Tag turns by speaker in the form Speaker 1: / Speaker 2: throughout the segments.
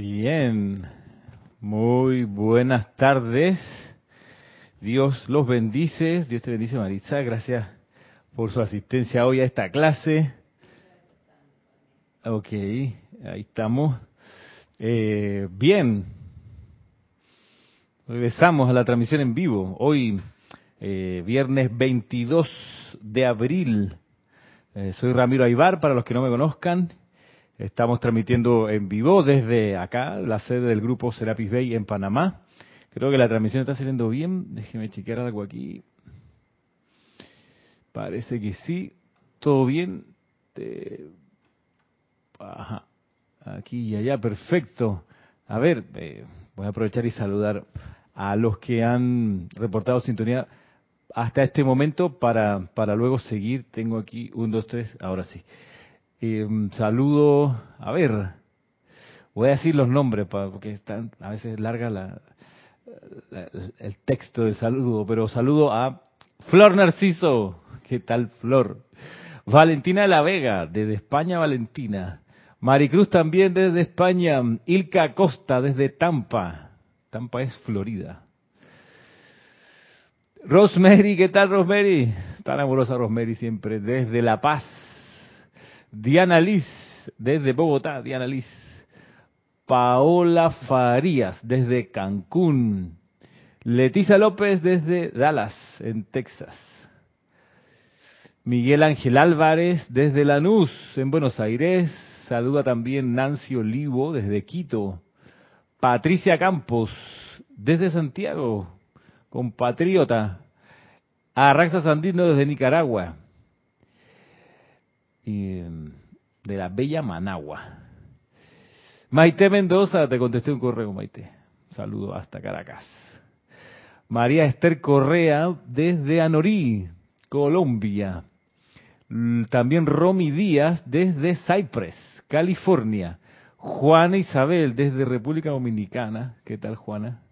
Speaker 1: Bien, muy buenas tardes. Dios los bendice, Dios te bendice Maritza, gracias por su asistencia hoy a esta clase. Ok, ahí estamos. Eh, bien, regresamos a la transmisión en vivo. Hoy, eh, viernes 22 de abril. Eh, soy Ramiro Aybar, para los que no me conozcan. Estamos transmitiendo en vivo desde acá, la sede del grupo Serapis Bay en Panamá. Creo que la transmisión está saliendo bien. Déjeme chequear algo aquí. Parece que sí. Todo bien. Ajá. Aquí y allá. Perfecto. A ver, eh, voy a aprovechar y saludar a los que han reportado sintonía hasta este momento para, para luego seguir. Tengo aquí un, dos, tres. Ahora sí. Eh, saludo, a ver, voy a decir los nombres porque están a veces larga la, el texto de saludo, pero saludo a Flor Narciso, ¿qué tal Flor? Valentina de la Vega, desde España Valentina. Maricruz también desde España. Ilka Costa desde Tampa. Tampa es Florida. Rosemary, ¿qué tal Rosemary? Tan amorosa Rosemary siempre, desde La Paz. Diana Liz, desde Bogotá, Diana Liz. Paola Farías, desde Cancún. Leticia López, desde Dallas, en Texas. Miguel Ángel Álvarez, desde Lanús, en Buenos Aires. Saluda también Nancy Olivo, desde Quito. Patricia Campos, desde Santiago, compatriota. Arraxa Sandino, desde Nicaragua de la bella Managua. Maite Mendoza, te contesté un correo, Maite. Saludo hasta Caracas. María Esther Correa, desde Anorí, Colombia. También Romy Díaz, desde Cypress, California. Juana Isabel, desde República Dominicana. ¿Qué tal, Juana?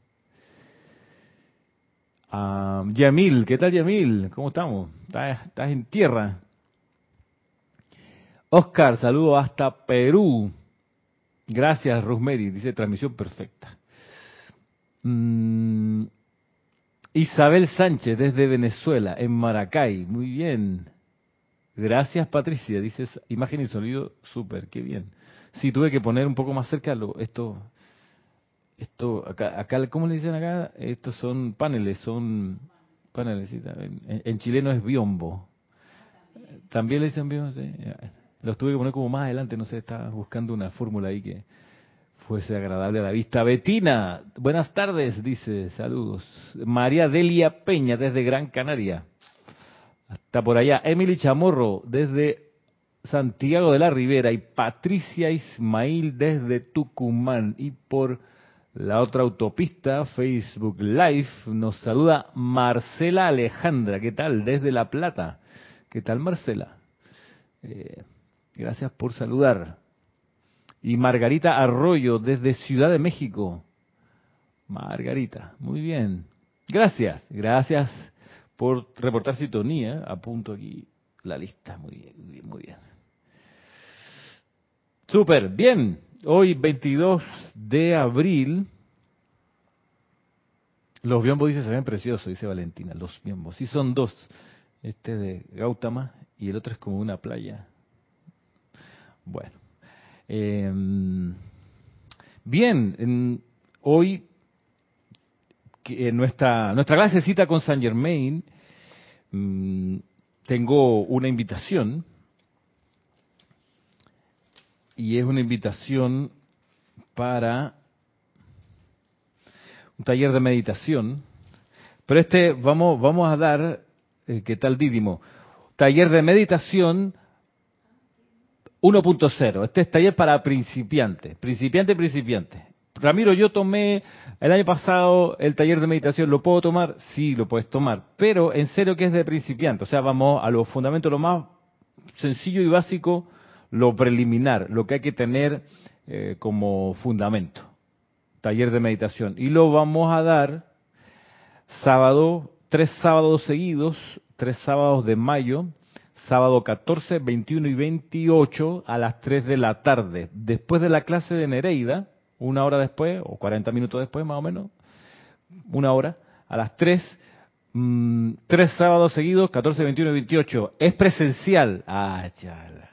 Speaker 1: Ah, Yamil, ¿qué tal, Yamil? ¿Cómo estamos? ¿Estás en tierra? Oscar, saludo hasta Perú. Gracias, Rosemary. Dice transmisión perfecta. Mm, Isabel Sánchez desde Venezuela, en Maracay. Muy bien. Gracias, Patricia. Dices imagen y sonido, súper, qué bien. Sí, tuve que poner un poco más cerca lo, esto. Esto, acá, acá, ¿cómo le dicen acá? Estos son paneles, son paneles. En, en chileno es biombo. También le dicen biombo, sí. Los tuve que poner como más adelante, no sé, estaba buscando una fórmula ahí que fuese agradable a la vista. Betina, buenas tardes, dice, saludos. María Delia Peña, desde Gran Canaria. Hasta por allá. Emily Chamorro, desde Santiago de la Ribera. Y Patricia Ismail, desde Tucumán. Y por la otra autopista, Facebook Live, nos saluda Marcela Alejandra. ¿Qué tal? Desde La Plata. ¿Qué tal, Marcela? Eh, Gracias por saludar. Y Margarita Arroyo desde Ciudad de México. Margarita, muy bien. Gracias, gracias por reportar sintonía. Apunto aquí la lista. Muy bien, muy bien, muy bien. Súper, bien. Hoy 22 de abril. Los biombos dice se ven preciosos, dice Valentina. Los biombos. Sí, son dos. Este de Gautama y el otro es como una playa. Bueno. Em, bien, hoy en nuestra, nuestra clase cita con San Germain, mm, tengo una invitación y es una invitación para un taller de meditación. Pero este vamos, vamos a dar, eh, ¿qué tal Dídimo? Taller de meditación 1.0. Este es taller para principiantes, principiante, principiante. Ramiro, yo tomé el año pasado el taller de meditación, ¿lo puedo tomar? Sí, lo puedes tomar, pero en serio que es de principiante, o sea, vamos a los fundamentos, lo más sencillo y básico, lo preliminar, lo que hay que tener eh, como fundamento, taller de meditación. Y lo vamos a dar sábado, tres sábados seguidos, tres sábados de mayo, sábado 14, 21 y 28 a las 3 de la tarde. Después de la clase de Nereida, una hora después, o 40 minutos después más o menos, una hora, a las 3, mm, tres sábados seguidos, 14, 21 y 28. Es presencial. Ah, chala.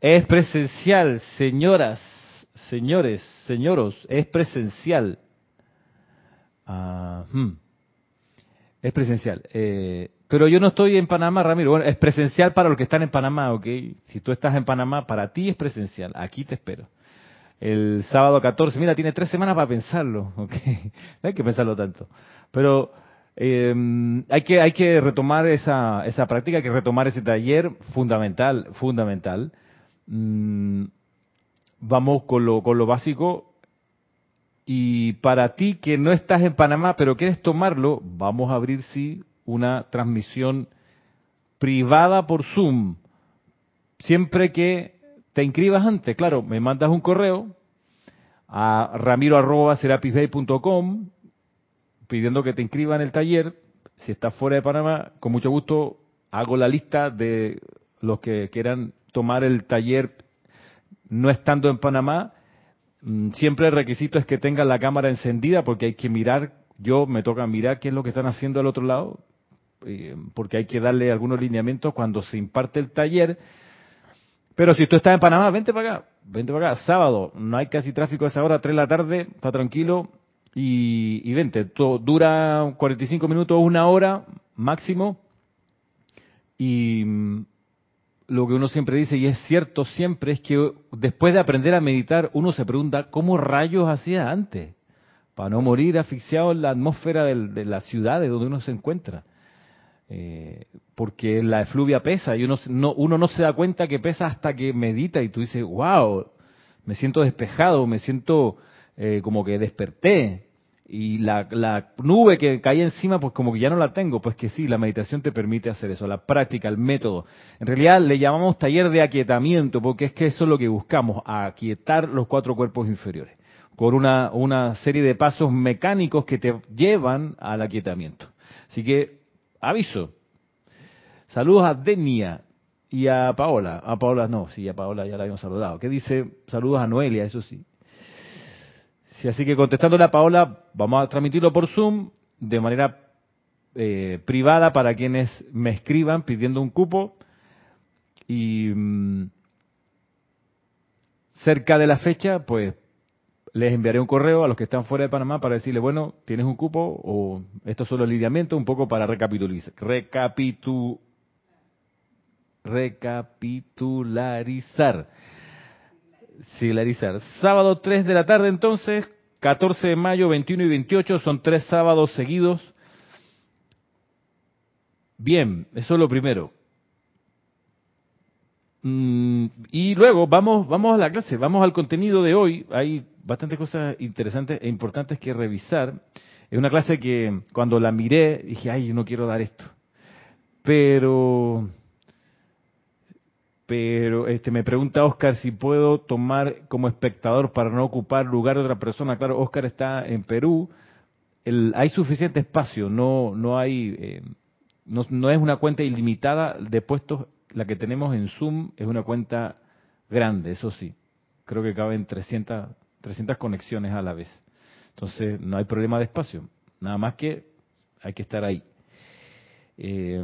Speaker 1: Es presencial, señoras, señores, señoros, es presencial. Ah, hmm. Es presencial. Eh, pero yo no estoy en Panamá, Ramiro. Bueno, es presencial para los que están en Panamá, ¿ok? Si tú estás en Panamá, para ti es presencial. Aquí te espero. El sábado 14, mira, tiene tres semanas para pensarlo, ¿ok? No hay que pensarlo tanto. Pero eh, hay, que, hay que retomar esa, esa práctica, hay que retomar ese taller fundamental, fundamental. Mm, vamos con lo, con lo básico. Y para ti que no estás en Panamá, pero quieres tomarlo, vamos a abrir, sí, una transmisión privada por Zoom. Siempre que te inscribas antes, claro, me mandas un correo a ramiro.serapisbay.com pidiendo que te inscriba en el taller. Si estás fuera de Panamá, con mucho gusto hago la lista de los que quieran tomar el taller no estando en Panamá. Mm, siempre el requisito es que tengan la cámara encendida porque hay que mirar, yo me toca mirar qué es lo que están haciendo al otro lado, eh, porque hay que darle algunos lineamientos cuando se imparte el taller. Pero si tú estás en Panamá, vente para acá, vente para acá, sábado, no hay casi tráfico a esa hora, 3 de la tarde, está tranquilo y, y vente. Todo, dura 45 minutos, una hora máximo. Y mm, lo que uno siempre dice, y es cierto siempre, es que después de aprender a meditar, uno se pregunta, ¿cómo rayos hacía antes? Para no morir asfixiado en la atmósfera de la ciudad de donde uno se encuentra. Eh, porque la efluvia pesa y uno no, uno no se da cuenta que pesa hasta que medita y tú dices, wow, me siento despejado, me siento eh, como que desperté. Y la, la nube que caía encima, pues como que ya no la tengo. Pues que sí, la meditación te permite hacer eso, la práctica, el método. En realidad le llamamos taller de aquietamiento, porque es que eso es lo que buscamos, aquietar los cuatro cuerpos inferiores, con una, una serie de pasos mecánicos que te llevan al aquietamiento. Así que aviso. Saludos a Denia y a Paola. A Paola no, sí, a Paola ya la habíamos saludado. ¿Qué dice? Saludos a Noelia, eso sí. sí así que contestándole a Paola, vamos a transmitirlo por Zoom de manera eh, privada para quienes me escriban pidiendo un cupo. Y mm, cerca de la fecha, pues les enviaré un correo a los que están fuera de Panamá para decirles, bueno, tienes un cupo o esto es solo el lineamiento, un poco para recapitularizar. Recapitu, recapitularizar. Silarizar. Sábado 3 de la tarde entonces, 14 de mayo, 21 y 28, son tres sábados seguidos. Bien, eso es lo primero. Mm, y luego vamos, vamos a la clase, vamos al contenido de hoy. Hay bastantes cosas interesantes e importantes que revisar. Es una clase que cuando la miré dije, ay, no quiero dar esto. Pero, pero este, me pregunta Oscar si puedo tomar como espectador para no ocupar lugar de otra persona. Claro, Oscar está en Perú. Hay suficiente espacio, no, no hay, eh, no, no es una cuenta ilimitada de puestos. La que tenemos en Zoom es una cuenta grande, eso sí. Creo que caben 300 300 conexiones a la vez. Entonces, no hay problema de espacio. Nada más que hay que estar ahí. Eh,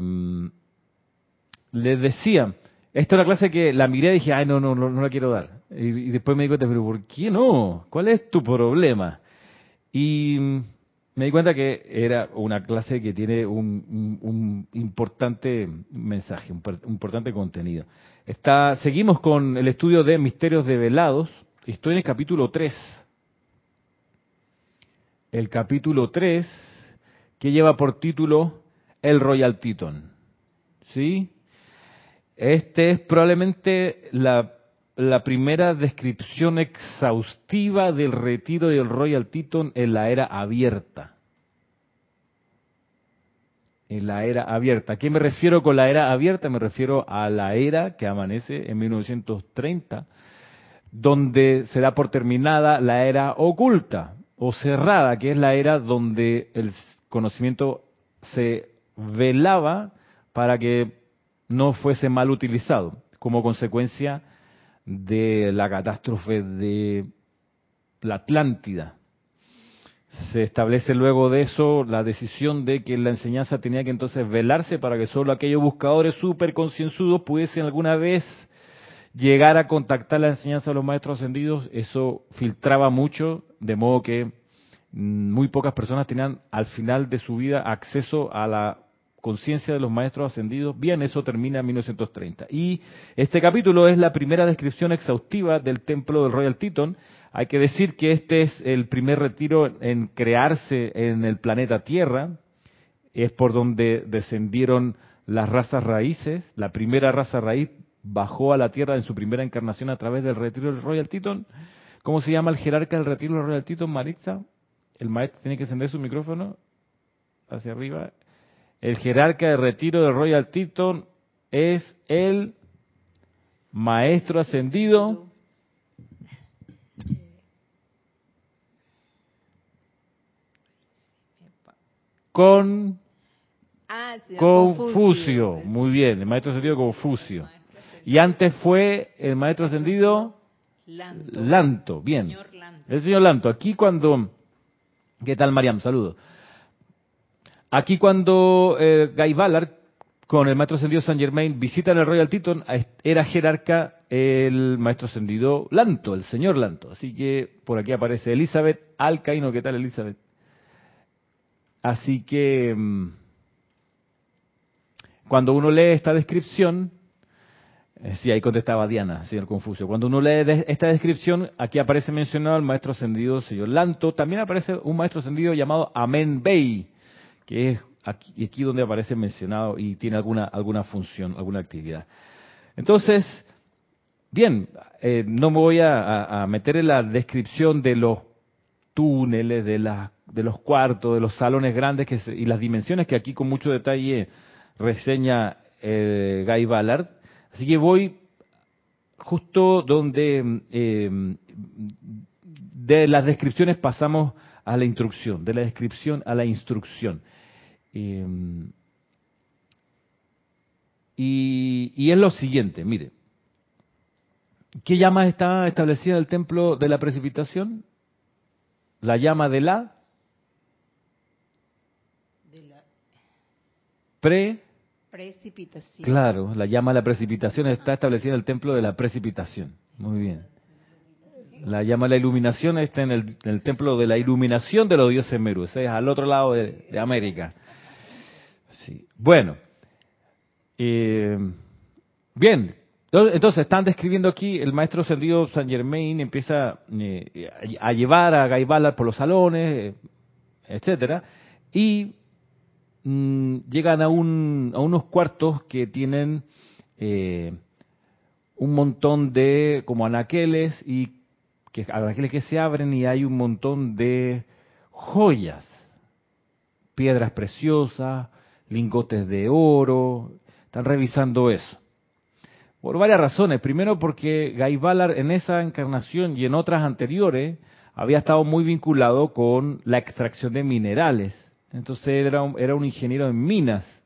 Speaker 1: les decía, esta es una clase que la miré y dije, ay, no, no, no, la quiero dar. Y, después me di cuenta, pero ¿por qué no? ¿Cuál es tu problema? Y me di cuenta que era una clase que tiene un, importante mensaje, un, importante contenido. Está, seguimos con el estudio de misterios develados Estoy en el capítulo 3. El capítulo 3 que lleva por título El Royal Teton. ¿Sí? Este es probablemente la, la primera descripción exhaustiva del retiro del Royal Teton en la era abierta en la era abierta. ¿A qué me refiero con la era abierta? Me refiero a la era que amanece en 1930 donde se da por terminada la era oculta o cerrada, que es la era donde el conocimiento se velaba para que no fuese mal utilizado, como consecuencia de la catástrofe de la Atlántida. Se establece luego de eso la decisión de que la enseñanza tenía que entonces velarse para que solo aquellos buscadores súper concienzudos pudiesen alguna vez llegar a contactar la enseñanza de los maestros ascendidos. Eso filtraba mucho, de modo que muy pocas personas tenían al final de su vida acceso a la conciencia de los maestros ascendidos. Bien, eso termina en 1930. Y este capítulo es la primera descripción exhaustiva del templo del Royal Teton. Hay que decir que este es el primer retiro en crearse en el planeta Tierra. Es por donde descendieron las razas raíces. La primera raza raíz bajó a la Tierra en su primera encarnación a través del retiro del Royal Teton. ¿Cómo se llama el jerarca del retiro del Royal Teton, Maritza? El maestro tiene que encender su micrófono hacia arriba. El jerarca de retiro de Royal Teton es el maestro ascendido con ah, Confucio. Muy bien, el maestro ascendido Confucio. Y antes fue el maestro ascendido Lanto. Bien. El señor Lanto. Aquí cuando... ¿Qué tal, Mariam? Saludos. Aquí cuando eh, Guy Ballard, con el maestro ascendido Saint Germain, visitan el Royal Teton, era jerarca el maestro ascendido Lanto, el señor Lanto. Así que por aquí aparece Elizabeth Alcaino. ¿Qué tal, Elizabeth? Así que mm, cuando uno lee esta descripción, eh, sí, ahí contestaba Diana, señor Confucio. Cuando uno lee esta descripción, aquí aparece mencionado el maestro ascendido señor Lanto. También aparece un maestro ascendido llamado Amen Bey, que es aquí, aquí donde aparece mencionado y tiene alguna, alguna función, alguna actividad. Entonces, bien, eh, no me voy a, meter en la descripción de los túneles, de, de los cuartos, de los salones grandes que y las dimensiones que aquí con mucho detalle reseña eh, Guy Ballard. Así que voy justo donde eh, de las descripciones pasamos a la instrucción, de la descripción a la instrucción. Em, y, es lo siguiente, mire, ¿qué llama está establecida en el templo de la precipitación? La llama de la, de la pre precipitación. Claro, la llama de la precipitación está establecida en el templo de la precipitación. Muy bien. La llama la iluminación está en el, templo de la iluminación de los dioses Meru, es al otro lado de América. Sí. Bueno, eh, bien, entonces están describiendo aquí, el maestro ascendido San Germain empieza eh, a llevar a Gaibala por los salones, etcétera, y mm, llegan a, un, a unos cuartos que tienen eh, un montón de como anaqueles y que anaqueles que se abren y hay un montón de joyas, piedras preciosas, lingotes de oro, están revisando eso. Por varias razones. Primero porque Guy Ballard en esa encarnación y en otras anteriores había estado muy vinculado con la extracción de minerales. Entonces era un, era un ingeniero en minas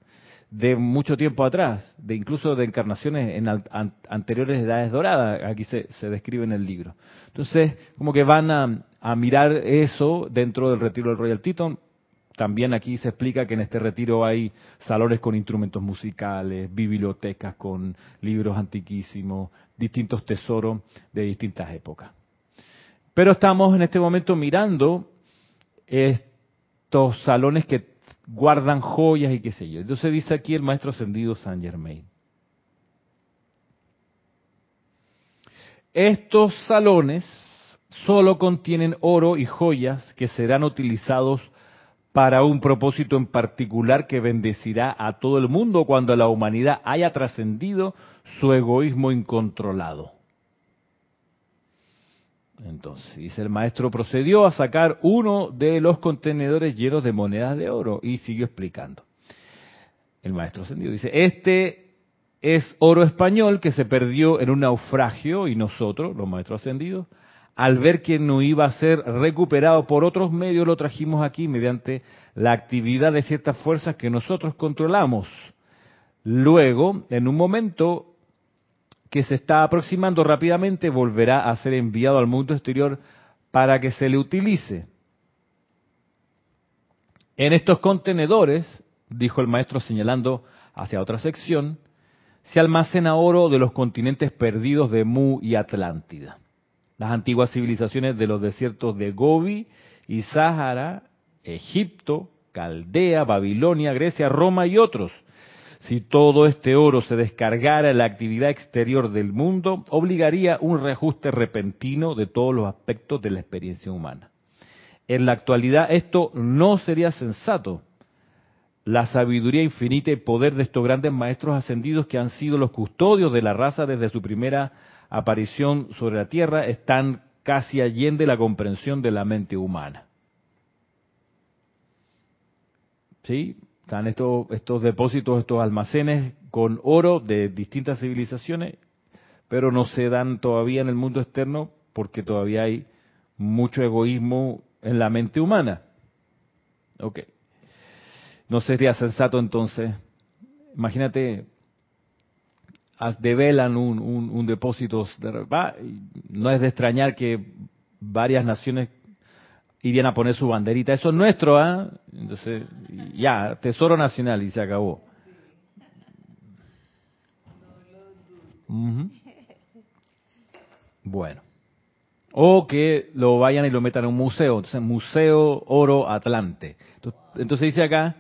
Speaker 1: de mucho tiempo atrás, de incluso de encarnaciones en anteriores edades doradas, aquí se, describe en el libro. Entonces, como que van a, a mirar eso dentro del retiro del Royal Teton, también aquí se explica que en este retiro hay salones con instrumentos musicales, bibliotecas con libros antiquísimos, distintos tesoros de distintas épocas. Pero estamos en este momento mirando estos salones que guardan joyas y qué sé yo. Entonces dice aquí el maestro ascendido Saint Germain. Estos salones solo contienen oro y joyas que serán utilizados para un propósito en particular que bendecirá a todo el mundo cuando la humanidad haya trascendido su egoísmo incontrolado. Entonces, dice el maestro, procedió a sacar uno de los contenedores llenos de monedas de oro y siguió explicando. El maestro ascendido dice, este es oro español que se perdió en un naufragio y nosotros, los maestros ascendidos, al ver que no iba a ser recuperado por otros medios, lo trajimos aquí mediante la actividad de ciertas fuerzas que nosotros controlamos. Luego, en un momento que se está aproximando rápidamente volverá a ser enviado al mundo exterior para que se le utilice. En estos contenedores, dijo el maestro señalando hacia otra sección, se almacena oro de los continentes perdidos de Mu y Atlántida. Las antiguas civilizaciones de los desiertos de Gobi y Sáhara, Egipto, Caldea, Babilonia, Grecia, Roma y otros. Si todo este oro se descargara en la actividad exterior del mundo, obligaría un reajuste repentino de todos los aspectos de la experiencia humana. En la actualidad esto no sería sensato. La sabiduría infinita y poder de estos grandes maestros ascendidos que han sido los custodios de la raza desde su primera aparición sobre la tierra están casi allende la comprensión de la mente humana. ¿Sí? Están estos, estos depósitos, estos almacenes con oro de distintas civilizaciones, pero no se dan todavía en el mundo externo porque todavía hay mucho egoísmo en la mente humana. Ok. No sería sensato entonces, imagínate, develan un, un, un depósito, no es de extrañar que varias naciones irían a poner su banderita, eso es nuestro, ¿ah? Entonces, ya, Tesoro Nacional y se acabó. Bueno. O que lo vayan y lo metan en un museo. Entonces, Museo Oro Atlante. Entonces dice acá,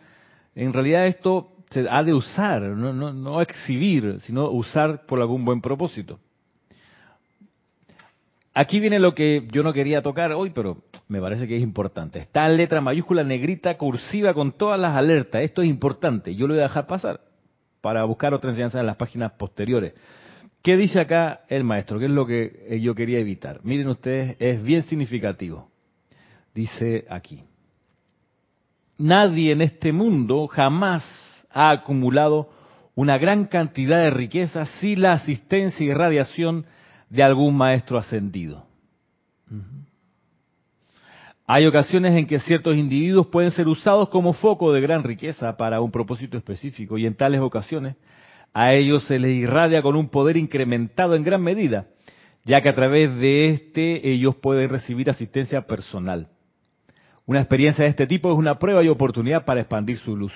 Speaker 1: en realidad esto se ha de usar, no, no, no exhibir, sino usar por algún buen propósito. Aquí viene lo que yo no quería tocar hoy, pero me parece que es importante. Está letra mayúscula negrita cursiva con todas las alertas. Esto es importante. Yo lo voy a dejar pasar para buscar otra enseñanza en las páginas posteriores. ¿Qué dice acá el maestro? ¿Qué es lo que eh, yo quería evitar? Miren ustedes, es bien significativo. Dice aquí. Nadie en este mundo jamás ha acumulado una gran cantidad de riqueza sin la asistencia y radiación de algún maestro ascendido. Hay ocasiones en que ciertos individuos pueden ser usados como foco de gran riqueza para un propósito específico y en tales ocasiones a ellos se les irradia con un poder incrementado en gran medida, ya que a través de este ellos pueden recibir asistencia personal. Una experiencia de este tipo es una prueba y oportunidad para expandir su luz.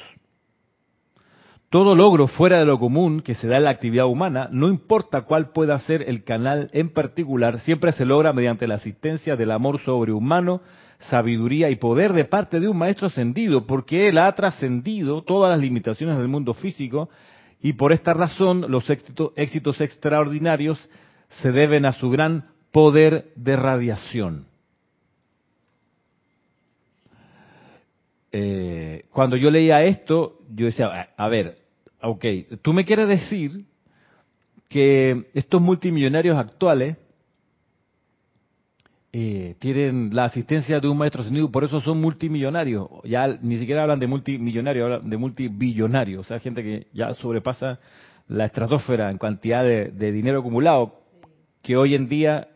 Speaker 1: Todo logro fuera de lo común que se da en la actividad humana, no importa cuál pueda ser el canal en particular, siempre se logra mediante la asistencia del amor sobrehumano, sabiduría y poder de parte de un maestro ascendido, porque él ha trascendido todas las limitaciones del mundo físico y por esta razón los éxitos, extraordinarios se deben a su gran poder de radiación. Eh, cuando yo leía esto, yo decía, a ver, ok, tú me quieres decir que estos multimillonarios actuales eh, tienen la asistencia de un maestro ascendido, por eso son multimillonarios. Ya ni siquiera hablan de multimillonarios, hablan de multibillonarios, o sea, gente que ya sobrepasa la estratosfera en cantidad de, dinero acumulado, que hoy en día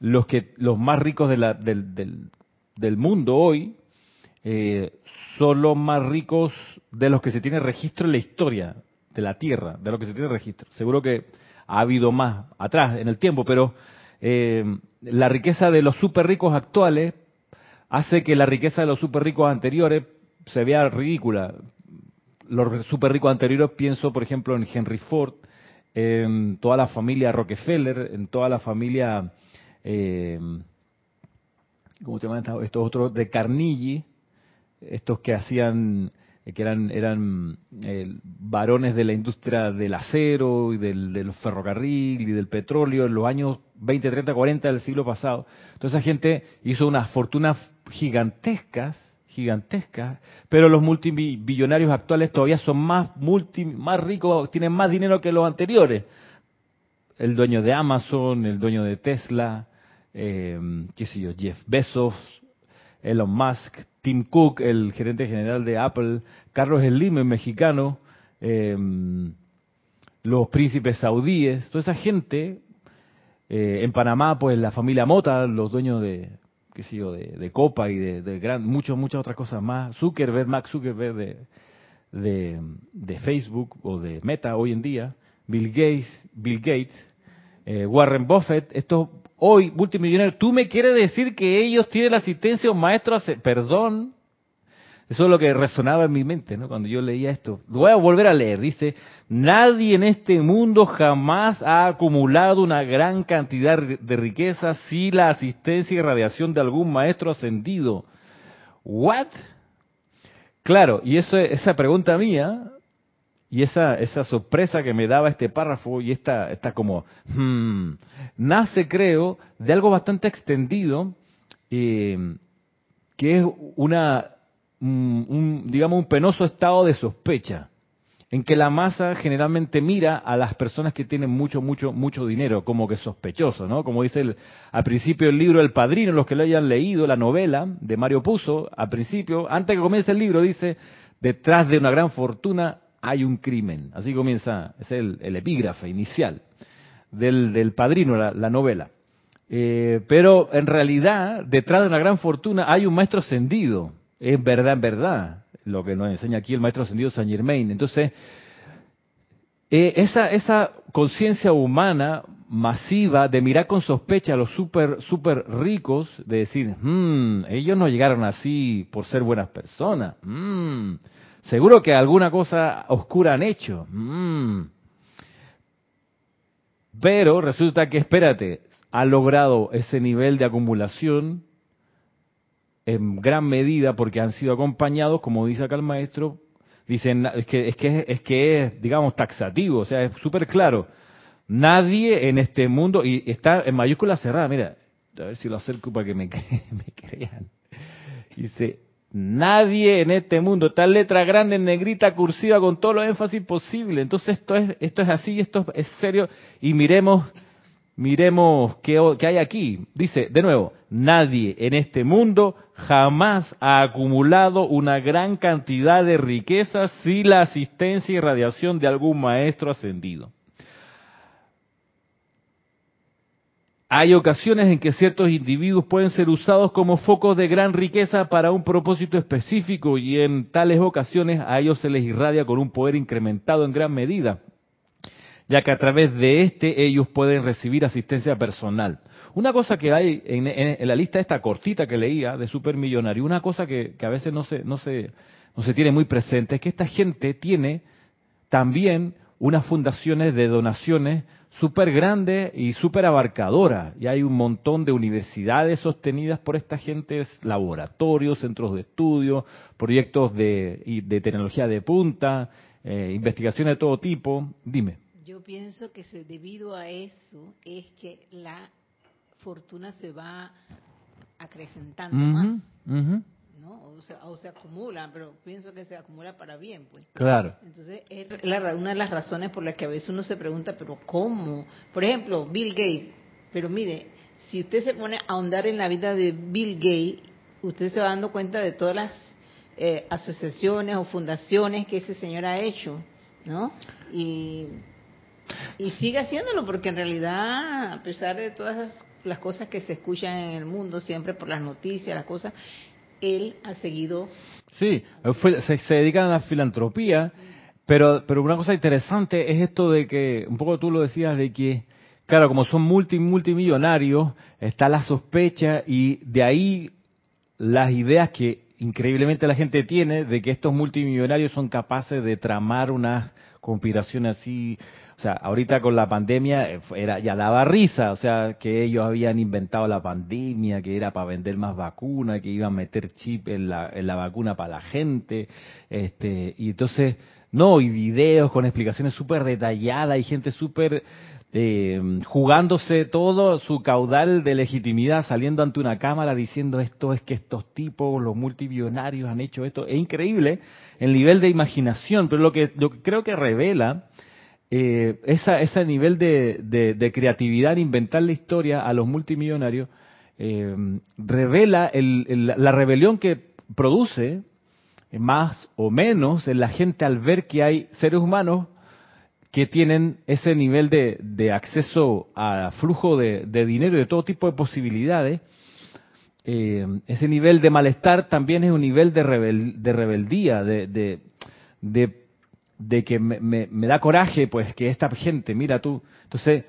Speaker 1: los que los más ricos de la, del, del, mundo hoy eh, son los más ricos de los que se tiene registro en la historia de la Tierra, de los que se tiene registro. Seguro que ha habido más atrás en el tiempo, pero eh, la riqueza de los super ricos actuales hace que la riqueza de los super ricos anteriores se vea ridícula. Los super ricos anteriores pienso, por ejemplo, en Henry Ford, en toda la familia Rockefeller, en toda la familia, eh, ¿cómo se llaman estos otros? De Carnegie, estos que hacían que eran eran eh, varones de la industria del acero y del, ferrocarril y del petróleo en los años 20, 30, 40 del siglo pasado. Entonces esa gente hizo unas fortunas gigantescas, gigantescas, pero los multimillonarios actuales todavía son más multi, más ricos, tienen más dinero que los anteriores. El dueño de Amazon, el dueño de Tesla, eh, qué sé yo, Jeff Bezos, Elon Musk, Tim Cook, el gerente general de Apple, Carlos Slim, el mexicano, em, los príncipes saudíes, toda esa gente, eh, en Panamá, pues la familia Mota, los dueños de, qué sé yo, de, Copa y de, de gran, muchas, muchas otras cosas más, Zuckerberg, Max Zuckerberg de, de, de Facebook o de Meta hoy en día, Bill Gates, Bill Gates, eh, Warren Buffett, estos hoy multimillonarios, tú me quieres decir que ellos tienen la asistencia de un maestro, perdón, eso es lo que resonaba en mi mente, ¿no? Cuando yo leía esto. Lo voy a volver a leer. Dice, nadie en este mundo jamás ha acumulado una gran cantidad de riqueza sin la asistencia y radiación de algún maestro ascendido. ¿What? Claro, y eso, esa pregunta mía y esa, esa sorpresa que me daba este párrafo y esta, esta como, hmm, nace creo de algo bastante extendido, eh, que es una un, digamos, un penoso estado de sospecha, en que la masa generalmente mira a las personas que tienen mucho, mucho, mucho dinero como que sospechoso, ¿no? Como dice el, al principio el libro El Padrino, los que lo hayan leído, la novela de Mario Puzo, al principio, antes que comience el libro, dice, detrás de una gran fortuna hay un crimen. Así comienza, es el, epígrafe inicial del, del Padrino, la, novela. Eh, pero en realidad, detrás de una gran fortuna hay un maestro ascendido, es verdad en verdad, lo que nos enseña aquí el maestro ascendido Saint Germain. Entonces, eh, esa, esa conciencia humana masiva de mirar con sospecha a los súper super ricos, de decir, hmm, ellos no llegaron así por ser buenas personas, hmm, seguro que alguna cosa oscura han hecho. Hmm". Pero resulta que, espérate, ha logrado ese nivel de acumulación en gran medida porque han sido acompañados, como dice acá el maestro, dicen es que es que es que es digamos taxativo, o sea, es súper claro. Nadie en este mundo y está en mayúscula cerrada, mira, a ver si lo acerco para que me crean. Dice, nadie en este mundo, tal letra grande, negrita, cursiva, con todo lo énfasis posible. Entonces esto es, esto es así, esto es serio, y miremos Miremos qué, hay aquí. Dice, de nuevo, nadie en este mundo jamás ha acumulado una gran cantidad de riquezas sin la asistencia y radiación de algún maestro ascendido. Hay ocasiones en que ciertos individuos pueden ser usados como focos de gran riqueza para un propósito específico y en tales ocasiones a ellos se les irradia con un poder incrementado en gran medida ya que a través de este ellos pueden recibir asistencia personal. Una cosa que hay en, la lista esta cortita que leía de supermillonario, una cosa que, a veces no se, no, se, no se tiene muy presente es que esta gente tiene también unas fundaciones de donaciones súper grandes y súper abarcadoras. Y hay un montón de universidades sostenidas por esta gente, laboratorios, centros de estudio, proyectos de, de tecnología de punta, eh, investigaciones de todo tipo. Dime.
Speaker 2: Yo pienso que se, debido a eso es que la fortuna se va acrecentando más. ¿No? O, se, o se acumula, pero pienso que se acumula para bien. pues.
Speaker 1: Claro.
Speaker 2: Entonces, es una de las razones por las que a veces uno se pregunta, pero ¿cómo? Por ejemplo, Bill Gates. Pero mire, si usted se pone a ahondar en la vida de Bill Gates, usted se va dando cuenta de todas las eh, asociaciones o fundaciones que ese señor ha hecho, ¿no? Y y sigue haciéndolo porque en realidad, a pesar de todas las cosas que se escuchan en el mundo, siempre por las noticias, las cosas, él ha seguido.
Speaker 1: Sí, se, se dedican a la filantropía, pero, pero una cosa interesante es esto de que, un poco tú lo decías, de que, claro, como son multi, multimillonarios, está la sospecha y de ahí las ideas que increíblemente la gente tiene de que estos multimillonarios son capaces de tramar unas conspiraciones así o sea, ahorita con la pandemia eh, era ya daba risa, o sea, que ellos habían inventado la pandemia, que era para vender más vacunas, que iban a meter chip en la, en la vacuna para la gente, este, y entonces, no, y videos con explicaciones súper detalladas, y gente súper eh, jugándose todo su caudal de legitimidad, saliendo ante una cámara diciendo esto es que estos tipos, los multibillonarios han hecho esto. Es increíble el nivel de imaginación, pero lo que, creo que revela eh, ese nivel de, creatividad, inventar la historia a los multimillonarios, eh, revela la rebelión que produce, más o menos, en la gente al ver que hay seres humanos que tienen ese nivel de, acceso a flujo de, dinero y de todo tipo de posibilidades. Eh, ese nivel de malestar también es un nivel de, de rebeldía, de, de que me, me, da coraje, pues, que esta gente, mira tú. Entonces,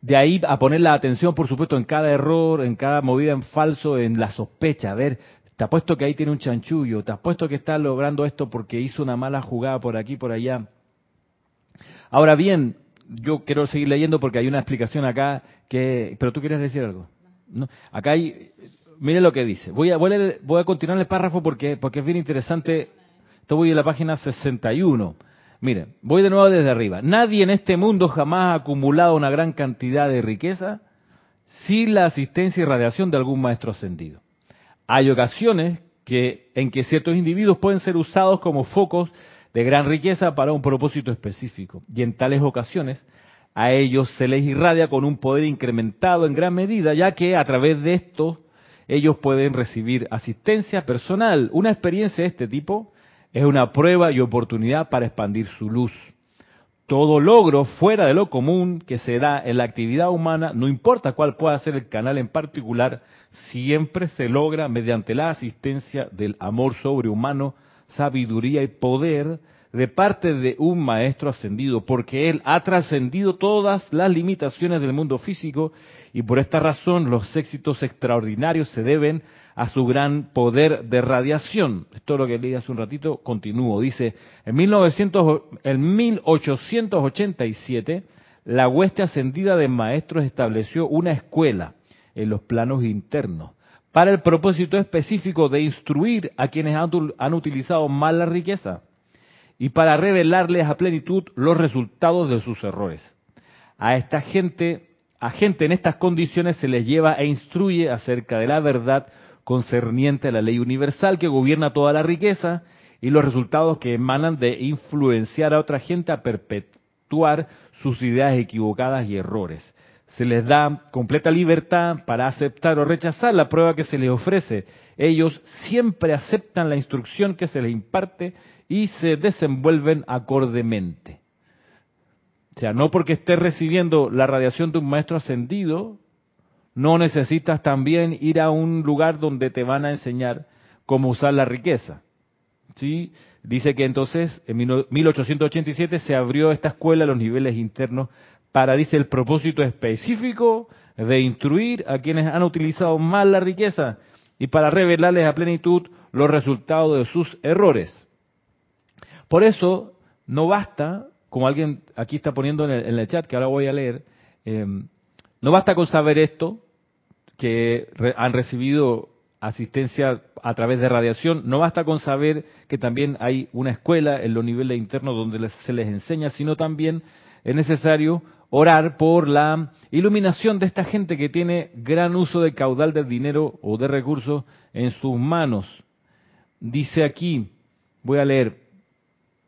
Speaker 1: de ahí a poner la atención, por supuesto, en cada error, en cada movida en falso, en la sospecha. A ver, te apuesto que ahí tiene un chanchullo, te apuesto que está logrando esto porque hizo una mala jugada por aquí, por allá. Ahora bien, yo quiero seguir leyendo porque hay una explicación acá que... Pero tú quieres decir algo. ¿No? Acá hay... Mire lo que dice. Voy a, voy a, voy a continuar el párrafo porque, porque es bien interesante. Esto voy a la página 61. Miren, voy de nuevo desde arriba. Nadie en este mundo jamás ha acumulado una gran cantidad de riqueza sin la asistencia y radiación de algún maestro ascendido. Hay ocasiones que, en que ciertos individuos pueden ser usados como focos de gran riqueza para un propósito específico. Y en tales ocasiones a ellos se les irradia con un poder incrementado en gran medida, ya que a través de esto ellos pueden recibir asistencia personal. Una experiencia de este tipo es una prueba y oportunidad para expandir su luz. Todo logro fuera de lo común que se da en la actividad humana, no importa cuál pueda ser el canal en particular, siempre se logra mediante la asistencia del amor sobrehumano sabiduría y poder de parte de un maestro ascendido, porque él ha trascendido todas las limitaciones del mundo físico y por esta razón los éxitos extraordinarios se deben a su gran poder de radiación. Esto es lo que leí hace un ratito, continúo. Dice, en, 1900, en 1887, la hueste ascendida de maestros estableció una escuela en los planos internos para el propósito específico de instruir a quienes han, utilizado mal la riqueza y para revelarles a plenitud los resultados de sus errores. A esta gente, a gente en estas condiciones se les lleva e instruye acerca de la verdad concerniente a la ley universal que gobierna toda la riqueza y los resultados que emanan de influenciar a otra gente a perpetuar sus ideas equivocadas y errores se les da completa libertad para aceptar o rechazar la prueba que se les ofrece. Ellos siempre aceptan la instrucción que se les imparte y se desenvuelven acordemente. O sea, no porque estés recibiendo la radiación de un maestro ascendido, no necesitas también ir a un lugar donde te van a enseñar cómo usar la riqueza. ¿Sí? Dice que entonces en 1887 se abrió esta escuela a los niveles internos para, dice, el propósito específico de instruir a quienes han utilizado mal la riqueza y para revelarles a plenitud los resultados de sus errores. Por eso, no basta, como alguien aquí está poniendo en el, chat, que ahora voy a leer, eh, no basta con saber esto, que han recibido asistencia a través de radiación, no basta con saber que también hay una escuela en los niveles internos donde se les enseña, sino también es necesario orar por la iluminación de esta gente que tiene gran uso de caudal de dinero o de recursos en sus manos. Dice aquí, voy a leer,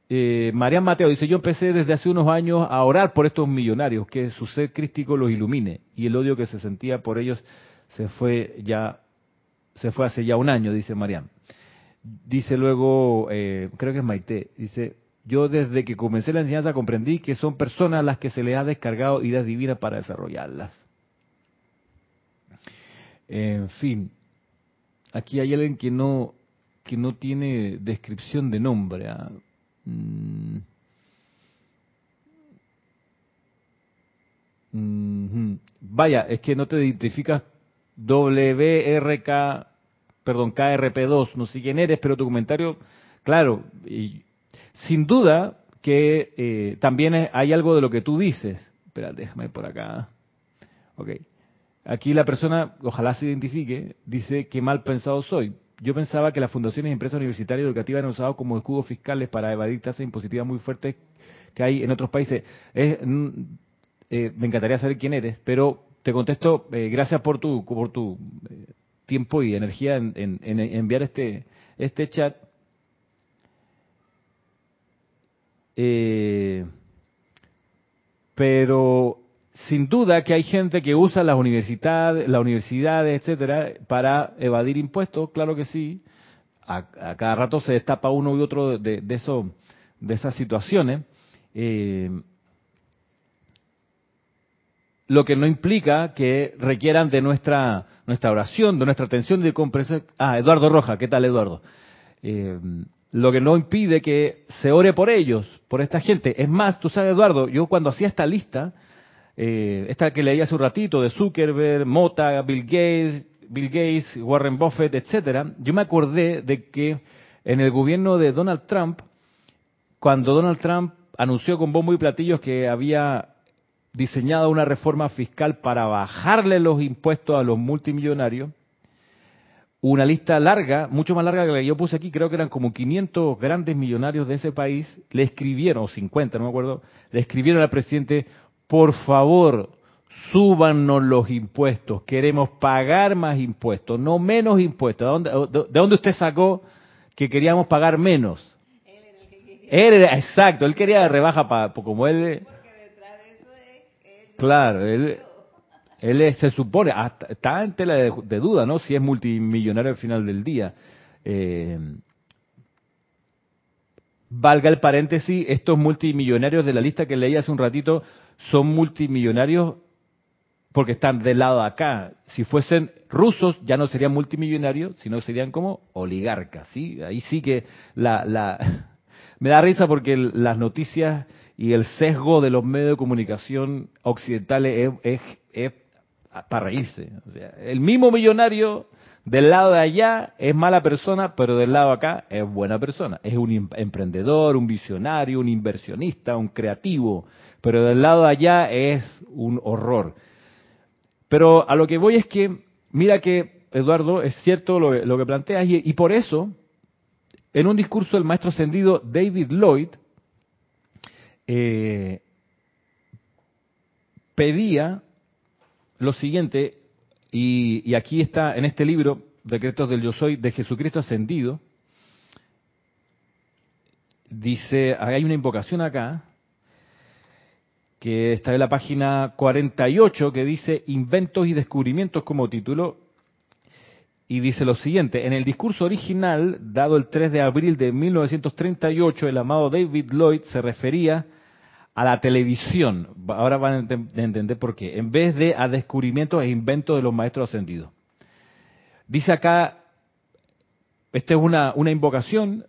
Speaker 1: eh, Marian Mateo dice, yo empecé desde hace unos años a orar por estos millonarios, que su ser crístico los ilumine, y el odio que se sentía por ellos se fue ya, se fue hace ya un año, dice Marian. Dice luego, eh, creo que es Maite, dice, yo desde que comencé la enseñanza comprendí que son personas a las que se les ha descargado ideas divinas para desarrollarlas. En fin, aquí hay alguien que no que no tiene descripción de nombre. ¿ah? Mm. Vaya, es que no te identificas WRK, perdón, KRP2, no sé quién eres, pero tu comentario, claro, y sin duda que eh, también hay algo de lo que tú dices. Espera, déjame por acá. Ok. Aquí la persona, ojalá se identifique, dice que mal pensado soy. Yo pensaba que las fundaciones y empresas universitarias educativas eran usadas como escudos fiscales para evadir tasas impositivas muy fuertes que hay en otros países. Mm, eh, me encantaría saber quién eres, pero te contesto, eh, gracias por tu, por tu tiempo y energía en, en enviar este, este chat. Eh, pero sin duda que hay gente que usa las universidades, las universidades, etcétera, para evadir impuestos, claro que sí. A, cada rato se destapa uno y otro de, de de esas situaciones. Eh, lo que no implica que requieran de nuestra nuestra oración, de nuestra atención de comprensión. Ah, Eduardo Roja, ¿qué tal Eduardo? Eh, lo que no impide que se ore por ellos, por esta gente. Es más, tú sabes, Eduardo, yo cuando hacía esta lista, eh, esta que leí hace un ratito, de Zuckerberg, Mota, Bill Gates, Bill Gates, Warren Buffett, etcétera, yo me acordé de que en el gobierno de Donald Trump, cuando Donald Trump anunció con bombo y platillos que había diseñado una reforma fiscal para bajarle los impuestos a los multimillonarios, una lista larga, mucho más larga que la que yo puse aquí, creo que eran como 500 grandes millonarios de ese país, le escribieron, o 50, no me acuerdo, le escribieron al presidente, por favor, súbanos los impuestos, queremos pagar más impuestos, no menos impuestos. ¿De dónde, de dónde usted sacó que queríamos pagar menos? Él era, exacto, él quería rebaja para, como él... Claro, él, él se supone, está en tela de, duda, ¿no? Si es multimillonario al final del día. Eh, valga el paréntesis, estos multimillonarios de la lista que leí hace un ratito son multimillonarios porque están del lado de acá. Si fuesen rusos ya no serían multimillonarios, sino serían como oligarcas, ¿sí? Ahí sí que la, la me da risa porque las noticias y el sesgo de los medios de comunicación occidentales es, es, para reírse. O sea, el mismo millonario del lado de allá es mala persona, pero del lado de acá es buena persona. Es un em, emprendedor, un visionario, un inversionista, un creativo, pero del lado de allá es un horror. Pero a lo que voy es que, mira que, Eduardo, es cierto lo, que planteas y por eso en un discurso del maestro ascendido David Lloyd, eh, pedía lo siguiente, y, aquí está en este libro, Decretos del Yo Soy, de Jesucristo Ascendido, dice, hay una invocación acá, que está en la página 48, que dice Inventos y Descubrimientos como título, y dice lo siguiente, en el discurso original, dado el 3 de abril de 1938, el amado David Lloyd se refería a la televisión. Ahora van a entender por qué. En vez de a descubrimientos e inventos de los maestros ascendidos. Dice acá, esta es una, una invocación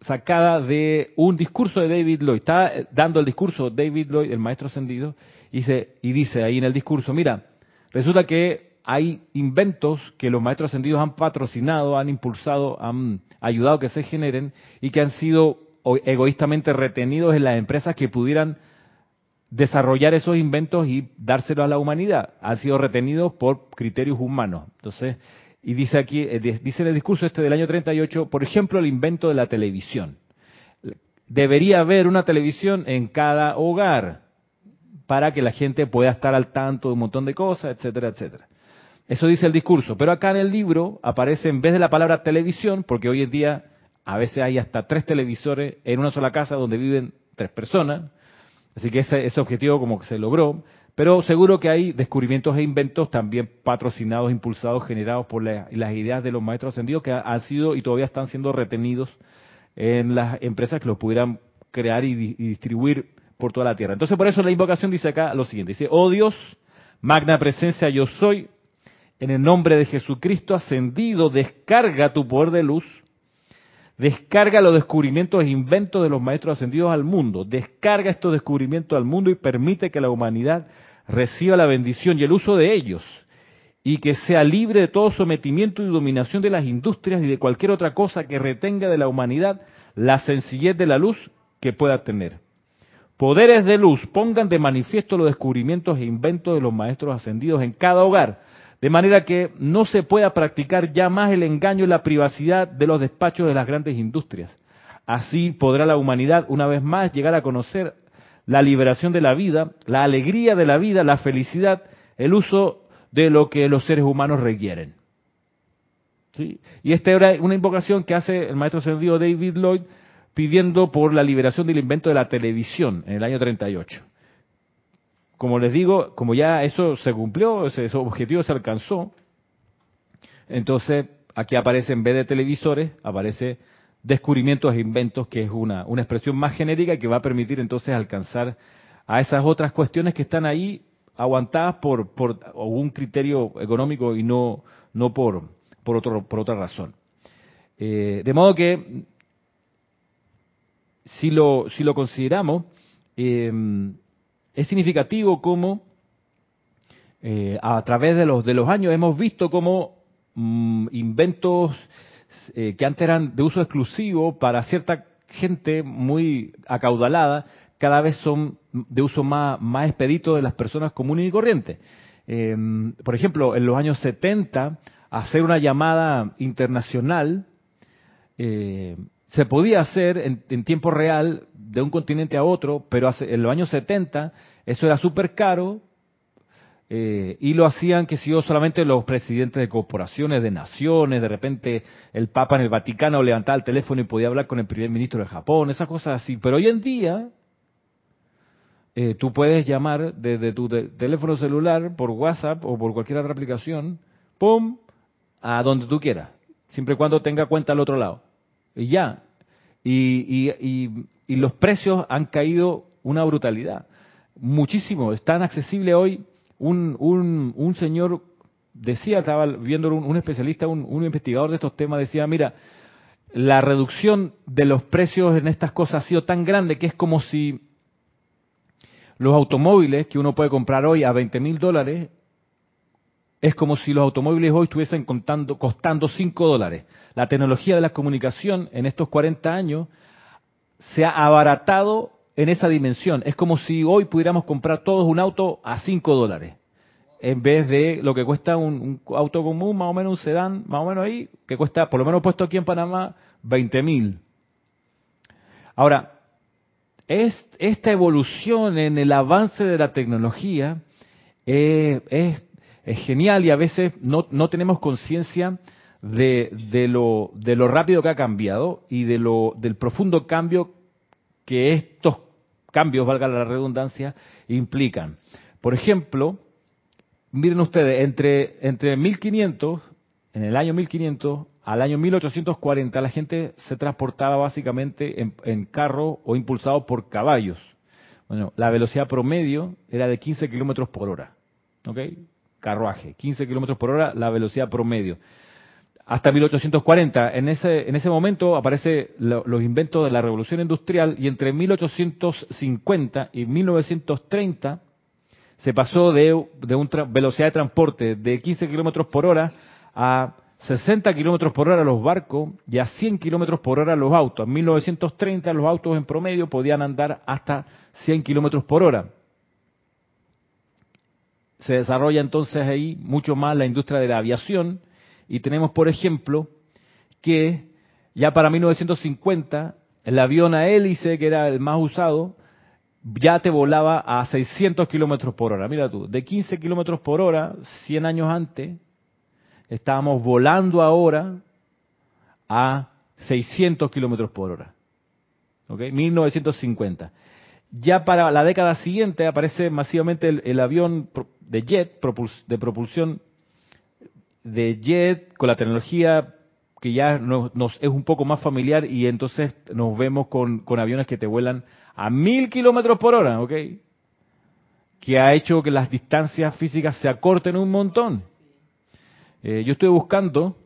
Speaker 1: sacada de un discurso de David Lloyd. Está dando el discurso David Lloyd, el maestro ascendido, y y dice ahí en el discurso, mira, resulta que hay inventos que los maestros ascendidos han patrocinado, han impulsado, han ayudado que se generen y que han sido egoístamente retenidos en las empresas que pudieran desarrollar esos inventos y dárselos a la humanidad. Han sido retenidos por criterios humanos. Entonces, y dice aquí, eh, dice en el discurso este del año 38, por ejemplo, el invento de la televisión. Debería haber una televisión en cada hogar para que la gente pueda estar al tanto de un montón de cosas, etcétera, etcétera. Eso dice el discurso. Pero acá en el libro aparece en vez de la palabra televisión, porque hoy en día a veces hay hasta tres televisores en una sola casa donde viven tres personas. Así que ese, objetivo como que se logró. Pero seguro que hay descubrimientos e inventos también patrocinados, impulsados, generados por las ideas de los maestros ascendidos que han sido y todavía están siendo retenidos en las empresas que los pudieran crear y, y distribuir por toda la tierra. Entonces por eso la invocación dice acá lo siguiente. Dice, oh Dios, magna presencia yo soy, en el nombre de Jesucristo ascendido, descarga tu poder de luz, descarga los descubrimientos e inventos de los maestros ascendidos al mundo, descarga estos descubrimientos al mundo y permite que la humanidad reciba la bendición y el uso de ellos, y que sea libre de todo sometimiento y dominación de las industrias y de cualquier otra cosa que retenga de la humanidad la sencillez de la luz que pueda tener. Poderes de luz, pongan de manifiesto los descubrimientos e inventos de los maestros ascendidos en cada hogar, de manera que no se pueda practicar ya más el engaño y la privacidad de los despachos de las grandes industrias. Así podrá la humanidad una vez más llegar a conocer la liberación de la vida, la alegría de la vida, la felicidad, el uso de lo que los seres humanos requieren. ¿Sí? Y esta era una invocación que hace el maestro ascendido David Lloyd pidiendo por la liberación del invento de la televisión en el año 38 como les digo, como ya eso se cumplió, ese, objetivo se alcanzó, entonces aquí aparece en vez de televisores, aparece descubrimientos e inventos, que es una, una expresión más genérica que va a permitir entonces alcanzar a esas otras cuestiones que están ahí aguantadas por, por un criterio económico y no, no por, por, otro, por otra razón. Eh, de modo que, si lo, si lo consideramos, eh, es significativo como eh, a través de los, años hemos visto como mm, inventos eh, que antes eran de uso exclusivo para cierta gente muy acaudalada, cada vez son de uso más, más expedito de las personas comunes y corrientes. Em, por ejemplo, en los años 70, hacer una llamada internacional eh, se podía hacer en, tiempo real de un continente a otro, pero en los años 70 eso era súper caro eh, y lo hacían, que si yo, solamente los presidentes de corporaciones, de naciones, de repente el Papa en el Vaticano levantaba el teléfono y podía hablar con el primer ministro de Japón, esas cosas así. Pero hoy en día, eh, tú puedes llamar desde tu teléfono celular, por WhatsApp o por cualquier otra aplicación, ¡pum!, a donde tú quieras, siempre y cuando tenga cuenta al otro lado. Y ya. Y, y, los precios han caído una brutalidad. Muchísimo. Es tan accesible hoy. Un, un, un señor decía, estaba viendo un, especialista, un, un investigador de estos temas, decía, mira, la reducción de los precios en estas cosas ha sido tan grande que es como si los automóviles que uno puede comprar hoy a 20 mil dólares, es como si los automóviles hoy estuviesen contando, costando 5 dólares. La tecnología de la comunicación en estos 40 años se ha abaratado en esa dimensión. Es como si hoy pudiéramos comprar todos un auto a 5 dólares, en vez de lo que cuesta un, auto común, más o menos un sedán, más o menos ahí, que cuesta, por lo menos puesto aquí en Panamá, 20 mil. Ahora, es, esta evolución en el avance de la tecnología es, genial y a veces no, no tenemos conciencia de, de, lo, de lo rápido que ha cambiado y de lo, del profundo cambio que estos cambios, valga la redundancia, implican. Por ejemplo, miren ustedes, entre, entre 1500, en el año 1500 al año 1840 la gente se transportaba básicamente en, carro o impulsado por caballos. Bueno, la velocidad promedio era de 15 kilómetros por hora. ¿Ok? Carruaje, 15 kilómetros por hora la velocidad promedio. Hasta 1840, en ese, en ese momento aparecen los inventos de la revolución industrial y entre 1850 y 1930 se pasó de, de una velocidad de transporte de 15 kilómetros por hora a 60 kilómetros por hora los barcos y a 100 kilómetros por hora los autos. En 1930 los autos en promedio podían andar hasta 100 kilómetros por hora. Se desarrolla entonces ahí mucho más la industria de la aviación y tenemos, por ejemplo, que ya para 1950 el avión a hélice, que era el más usado, ya te volaba a 600 kilómetros por hora. Mira tú, de 15 kilómetros por hora, 100 años antes, estábamos volando ahora a 600 kilómetros por hora. ¿Ok? 1950. Ya para la década siguiente aparece masivamente el, avión de jet, de propulsión de jet, con la tecnología que ya nos, es un poco más familiar y entonces nos vemos con, con aviones que te vuelan a mil kilómetros por hora, ¿ok? Que ha hecho que las distancias físicas se acorten un montón. Eh, yo estoy buscando,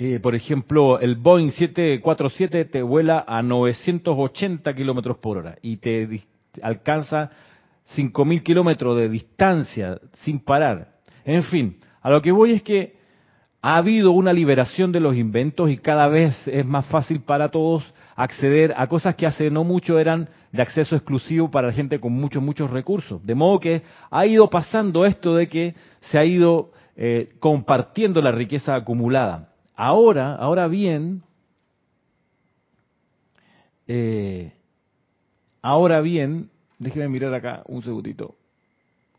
Speaker 1: eh, por ejemplo, el Boeing 747 te vuela a 980 kilómetros por hora y te alcanza 5.000 kilómetros de distancia sin parar. En fin, a lo que voy es que ha habido una liberación de los inventos y cada vez es más fácil para todos acceder a cosas que hace no mucho eran de acceso exclusivo para gente con muchos, muchos recursos. De modo que ha ido pasando esto de que se ha ido eh, compartiendo la riqueza acumulada. Ahora, ahora bien, eh, ahora bien, déjeme mirar acá un segundito.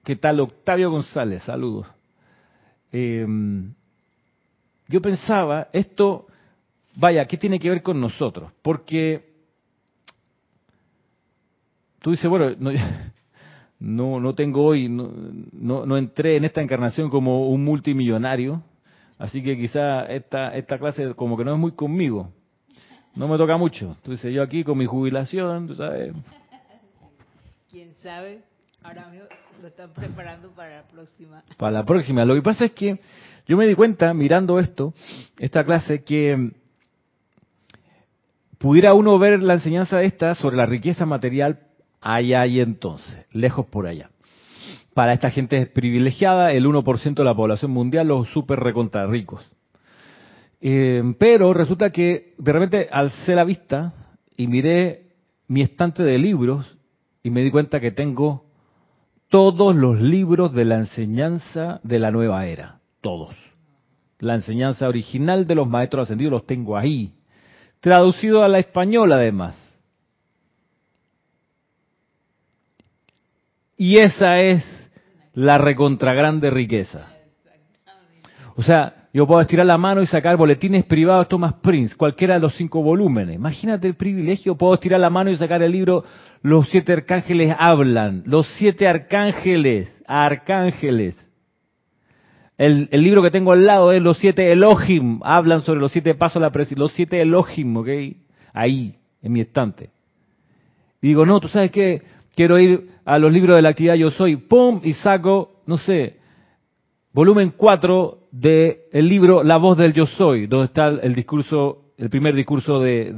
Speaker 1: ¿Qué tal Octavio González? Saludos. Em, yo pensaba, esto, vaya, ¿qué tiene que ver con nosotros? Porque tú dices, bueno, no, no, no tengo hoy, no, no, entré en esta encarnación como un multimillonario, así que quizá esta, esta clase como que no es muy conmigo, no me toca mucho. Tú dices, yo aquí con mi jubilación, tú sabes.
Speaker 2: ¿Quién sabe? Ahora mismo lo están preparando para la próxima.
Speaker 1: Para la próxima. Lo que pasa es que yo me di cuenta, mirando esto, esta clase, que pudiera uno ver la enseñanza de esta sobre la riqueza material allá y entonces, lejos por allá. Para esta gente privilegiada, el 1% de la población mundial, los súper recontra ricos. Eh, pero resulta que de repente alcé la vista y miré mi estante de libros y me di cuenta que tengo todos los libros de la enseñanza de la nueva era, todos. La enseñanza original de los maestros ascendidos los tengo ahí, traducido a la española además. Y esa es la recontra grande riqueza. O sea, yo puedo estirar la mano y sacar boletines privados Thomas Prince, cualquiera de los cinco volúmenes. Imagínate el privilegio, puedo estirar la mano y sacar el libro Los siete arcángeles hablan. Los siete arcángeles, arcángeles. El, libro que tengo al lado es Los siete Elohim, hablan sobre los siete pasos de la presidencia. Los siete Elohim, ¿ok? Ahí, en mi estante. Y digo, no, tú sabes qué, quiero ir a los libros de la actividad Yo Soy, ¡pum! Y saco, no sé, volumen 4 del libro La voz del Yo Soy, donde está el discurso, el primer discurso de,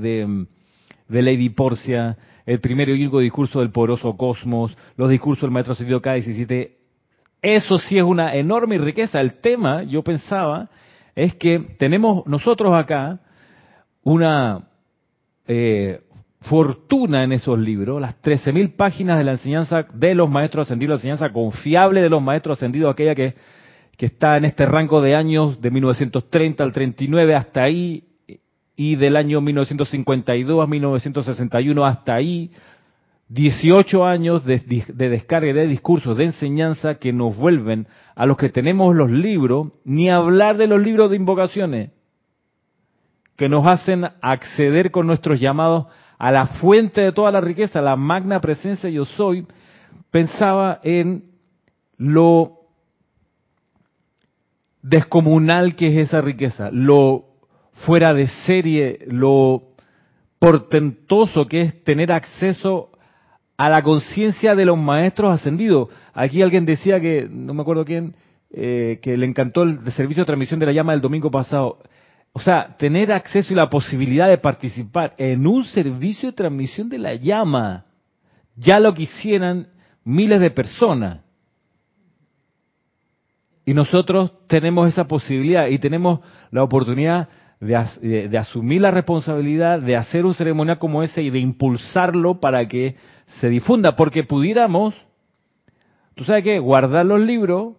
Speaker 1: de, Lady Porcia, el primer y único discurso del poderoso cosmos, los discursos del maestro Ascendido K17. Eso sí es una enorme riqueza. El tema, yo pensaba, es que tenemos nosotros acá una eh, fortuna en esos libros, las 13.000 páginas de la enseñanza de los maestros ascendidos, la enseñanza confiable de los maestros ascendidos, aquella que que está en este rango de años de 1930 al 39 hasta ahí y del año 1952 a 1961 hasta ahí, 18 años de, de, descarga de discursos, de enseñanza que nos vuelven a los que tenemos los libros, ni hablar de los libros de invocaciones, que nos hacen acceder con nuestros llamados a la fuente de toda la riqueza, la magna presencia yo soy, pensaba en lo descomunal que es esa riqueza, lo fuera de serie, lo portentoso que es tener acceso a la conciencia de los maestros ascendidos. Aquí alguien decía que, no me acuerdo quién, eh, que le encantó el servicio de transmisión de la llama del domingo pasado. O sea, tener acceso y la posibilidad de participar en un servicio de transmisión de la llama, ya lo quisieran miles de personas. Y nosotros tenemos esa posibilidad y tenemos la oportunidad de, asumir la responsabilidad de hacer un ceremonial como ese y de impulsarlo para que se difunda, porque pudiéramos, tú sabes qué, guardar los libros,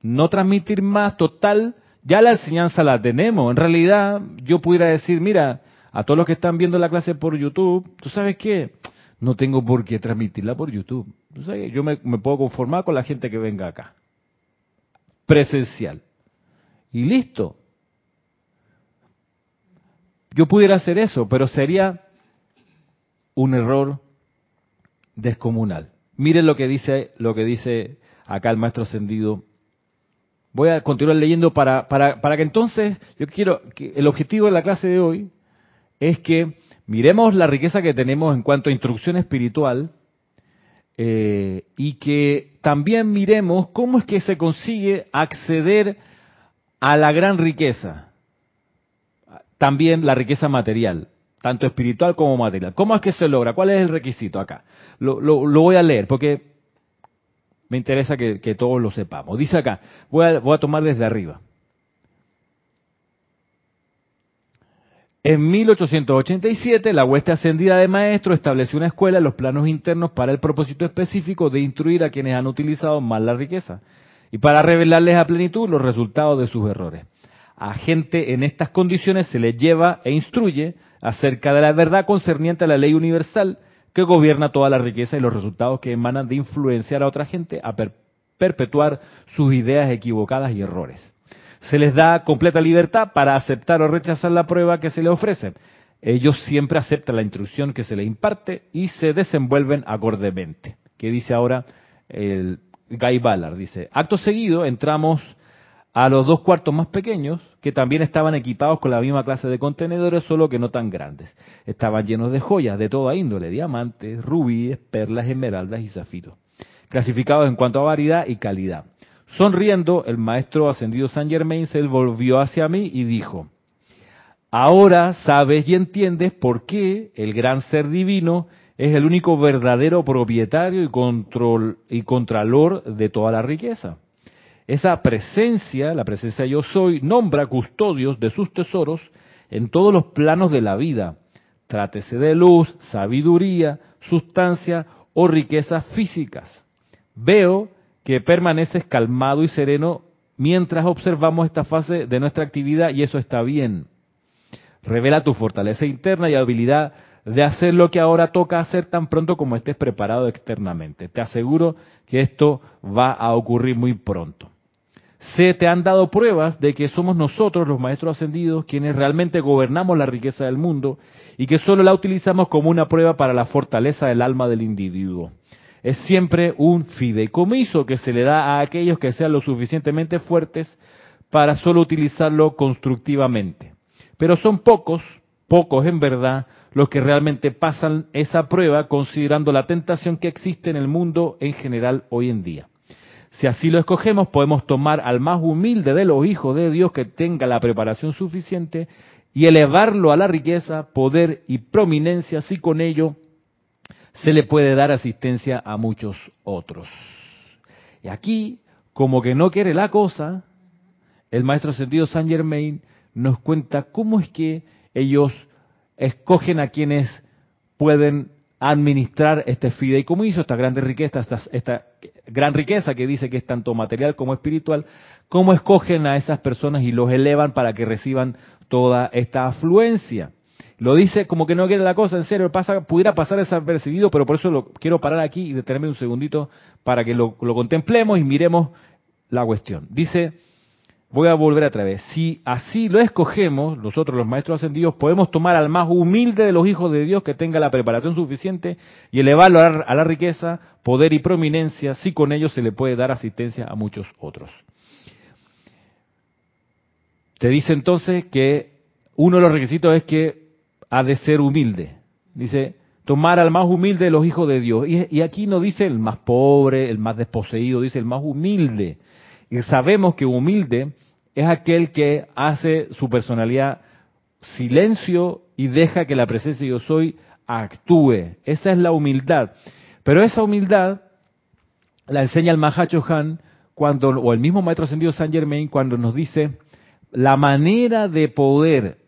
Speaker 1: no transmitir más, total, ya la enseñanza la tenemos. En realidad, yo pudiera decir, mira, a todos los que están viendo la clase por YouTube, tú sabes qué, no tengo por qué transmitirla por YouTube. ¿Tú sabes? Yo me puedo conformar con la gente que venga acá presencial. Y listo. Yo pudiera hacer eso, pero sería un error descomunal. Miren lo que dice, lo que dice acá el maestro ascendido. Voy a continuar leyendo para, para, para que entonces, yo quiero, que el objetivo de la clase de hoy es que miremos la riqueza que tenemos en cuanto a instrucción espiritual eh, y que también miremos cómo es que se consigue acceder a la gran riqueza, también la riqueza material, tanto espiritual como material. ¿Cómo es que se logra? ¿Cuál es el requisito acá? Lo, voy a leer porque me interesa que, todos lo sepamos. Dice acá, voy voy a tomar desde arriba. En 1887, la hueste ascendida de maestros estableció una escuela en los planos internos para el propósito específico de instruir a quienes han utilizado mal la riqueza y para revelarles a plenitud los resultados de sus errores. A gente en estas condiciones se les lleva e instruye acerca de la verdad concerniente a la ley universal que gobierna toda la riqueza y los resultados que emanan de influenciar a otra gente a perpetuar sus ideas equivocadas y errores se les da completa libertad para aceptar o rechazar la prueba que se les ofrece. Ellos siempre aceptan la instrucción que se les imparte y se desenvuelven acordemente. ¿Qué dice ahora el Guy Ballard? Dice, acto seguido entramos a los dos cuartos más pequeños, que también estaban equipados con la misma clase de contenedores, solo que no tan grandes. Estaban llenos de joyas de toda índole, diamantes, rubíes, perlas, esmeraldas y zafiros, clasificados en cuanto a variedad y calidad. Sonriendo, el maestro ascendido San Germain se volvió hacia mí y dijo, ahora sabes y entiendes por qué el gran ser divino es el único verdadero propietario y, control, y contralor de toda la riqueza. Esa presencia, la presencia yo soy, nombra custodios de sus tesoros en todos los planos de la vida. Trátese de luz, sabiduría, sustancia o riquezas físicas. Veo que permaneces calmado y sereno mientras observamos esta fase de nuestra actividad y eso está bien. Revela tu fortaleza interna y habilidad de hacer lo que ahora toca hacer tan pronto como estés preparado externamente. Te aseguro que esto va a ocurrir muy pronto. Se te han dado pruebas de que somos nosotros, los maestros ascendidos, quienes realmente gobernamos la riqueza del mundo y que solo la utilizamos como una prueba para la fortaleza del alma del individuo. Es siempre un fideicomiso que se le da a aquellos que sean lo suficientemente fuertes para solo utilizarlo constructivamente. Pero son pocos, pocos en verdad, los que realmente pasan esa prueba considerando la tentación que existe en el mundo en general hoy en día. Si así lo escogemos, podemos tomar al más humilde de los hijos de Dios que tenga la preparación suficiente y elevarlo a la riqueza, poder y prominencia, si con ello se le puede dar asistencia a muchos otros. Y aquí, como que no quiere la cosa, el maestro sentido Saint Germain nos cuenta cómo es que ellos escogen a quienes pueden administrar este fideicomiso, esta gran riqueza, esta, gran riqueza que dice que es tanto material como espiritual, cómo escogen a esas personas y los elevan para que reciban toda esta afluencia. Lo dice como que no quiere la cosa, en serio, pudiera pasar desapercibido, pero por eso lo quiero parar aquí y detenerme un segundito para que lo, lo contemplemos y miremos la cuestión. Dice, Voy a volver a través. Si así lo escogemos, nosotros los maestros ascendidos, podemos tomar al más humilde de los hijos de Dios que tenga la preparación suficiente y elevarlo a la riqueza, poder y prominencia, si con ello se le puede dar asistencia a muchos otros. Te dice entonces que uno de los requisitos es que ha de ser humilde. Dice, tomar al más humilde de los hijos de Dios. Y, y aquí no dice el más pobre, el más desposeído, dice el más humilde. Y sabemos que humilde es aquel que hace su personalidad silencio y deja que la presencia yo soy actúe. Esa es la humildad. Pero esa humildad la enseña el Mahacho Han cuando, o el mismo Maestro Ascendido San Germain cuando nos dice la manera de poder